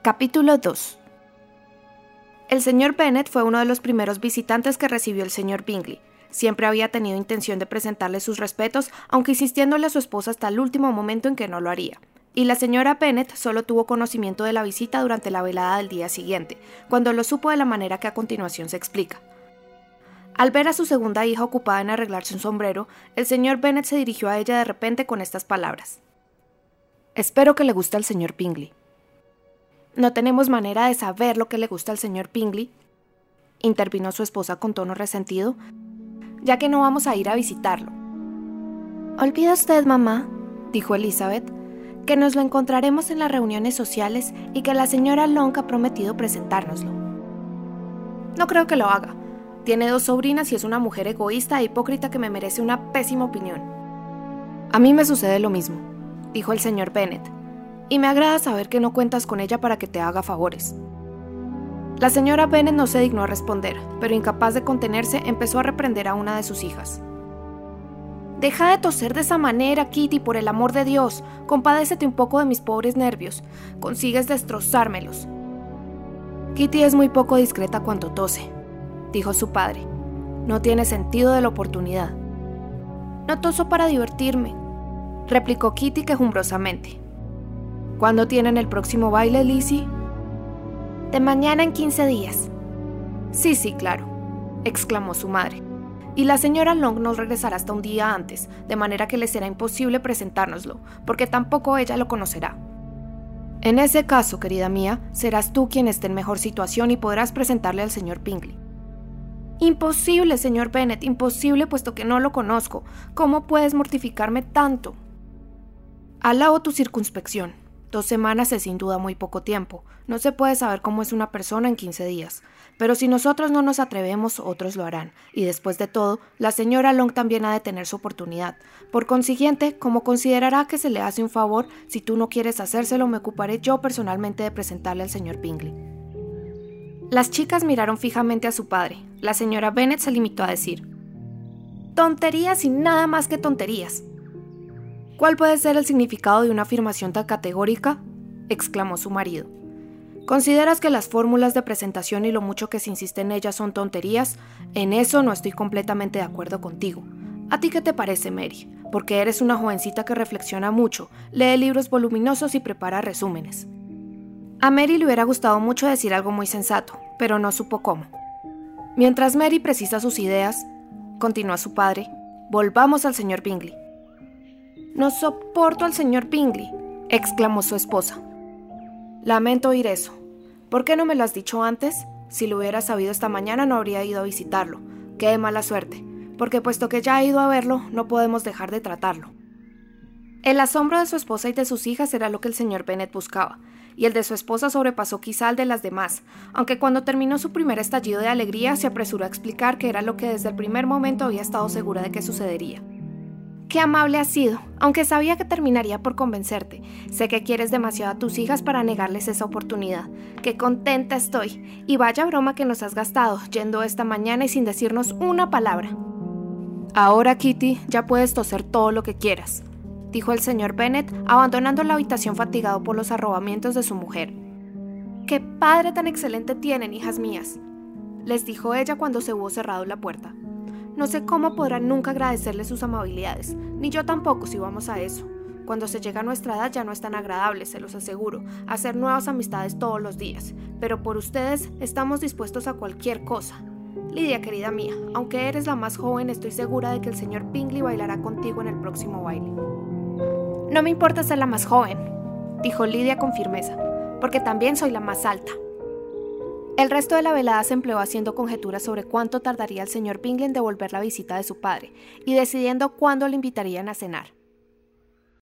Capítulo 2 El señor Bennet fue uno de los primeros visitantes que recibió el señor Bingley. Siempre había tenido intención de presentarle sus respetos, aunque insistiéndole a su esposa hasta el último momento en que no lo haría. Y la señora Bennet solo tuvo conocimiento de la visita durante la velada del día siguiente, cuando lo supo de la manera que a continuación se explica. Al ver a su segunda hija ocupada en arreglarse un sombrero, el señor Bennet se dirigió a ella de repente con estas palabras. Espero que le guste al señor Bingley. No tenemos manera de saber lo que le gusta al señor Bingley, intervino su esposa con tono resentido, ya que no vamos a ir a visitarlo. Olvida usted, mamá, dijo Elizabeth, que nos lo encontraremos en las reuniones sociales y que la señora Long ha prometido presentárnoslo. No creo que lo haga. Tiene dos sobrinas y es una mujer egoísta e hipócrita que me merece una pésima opinión. A mí me sucede lo mismo, dijo el señor Bennet, y me agrada saber que no cuentas con ella para que te haga favores. La señora Bennet no se dignó a responder, pero incapaz de contenerse empezó a reprender a una de sus hijas. Deja de toser de esa manera, Kitty, por el amor de Dios. Compadécete un poco de mis pobres nervios. Consigues destrozármelos. Kitty es muy poco discreta cuando tose, dijo su padre. No tiene sentido de la oportunidad. No toso para divertirme, replicó Kitty quejumbrosamente. ¿Cuándo tienen el próximo baile, Lizzie? De mañana en 15 días. Sí, sí, claro, exclamó su madre. Y la señora Long nos regresará hasta un día antes, de manera que le será imposible presentárnoslo, porque tampoco ella lo conocerá. En ese caso, querida mía, serás tú quien esté en mejor situación y podrás presentarle al señor Pingley. Imposible, señor Bennet, imposible puesto que no lo conozco. ¿Cómo puedes mortificarme tanto? Alabo tu circunspección. Dos semanas es sin duda muy poco tiempo. No se puede saber cómo es una persona en 15 días. Pero si nosotros no nos atrevemos, otros lo harán. Y después de todo, la señora Long también ha de tener su oportunidad. Por consiguiente, como considerará que se le hace un favor, si tú no quieres hacérselo, me ocuparé yo personalmente de presentarle al señor Bingley. Las chicas miraron fijamente a su padre. La señora Bennet se limitó a decir: Tonterías y nada más que tonterías. ¿Cuál puede ser el significado de una afirmación tan categórica? exclamó su marido. ¿Consideras que las fórmulas de presentación y lo mucho que se insiste en ellas son tonterías? En eso no estoy completamente de acuerdo contigo. ¿A ti qué te parece, Mary? Porque eres una jovencita que reflexiona mucho, lee libros voluminosos y prepara resúmenes. A Mary le hubiera gustado mucho decir algo muy sensato, pero no supo cómo. Mientras Mary precisa sus ideas, continuó su padre, volvamos al señor Bingley. No soporto al señor Bingley, exclamó su esposa. Lamento oír eso. ¿Por qué no me lo has dicho antes? Si lo hubiera sabido esta mañana no habría ido a visitarlo. Qué de mala suerte, porque puesto que ya ha ido a verlo, no podemos dejar de tratarlo. El asombro de su esposa y de sus hijas era lo que el señor Bennet buscaba, y el de su esposa sobrepasó quizá al de las demás, aunque cuando terminó su primer estallido de alegría se apresuró a explicar que era lo que desde el primer momento había estado segura de que sucedería. Qué amable has sido, aunque sabía que terminaría por convencerte. Sé que quieres demasiado a tus hijas para negarles esa oportunidad. Qué contenta estoy. Y vaya broma que nos has gastado, yendo esta mañana y sin decirnos una palabra. Ahora, Kitty, ya puedes toser todo lo que quieras, dijo el señor Bennet, abandonando la habitación fatigado por los arrobamientos de su mujer. ¡Qué padre tan excelente tienen, hijas mías! les dijo ella cuando se hubo cerrado la puerta. No sé cómo podrán nunca agradecerle sus amabilidades, ni yo tampoco si vamos a eso. Cuando se llega a nuestra edad ya no es tan agradable, se los aseguro, hacer nuevas amistades todos los días, pero por ustedes estamos dispuestos a cualquier cosa. Lidia, querida mía, aunque eres la más joven, estoy segura de que el señor Pingley bailará contigo en el próximo baile. No me importa ser la más joven, dijo Lidia con firmeza, porque también soy la más alta. El resto de la velada se empleó haciendo conjeturas sobre cuánto tardaría el señor Bingley en devolver la visita de su padre y decidiendo cuándo le invitarían a cenar.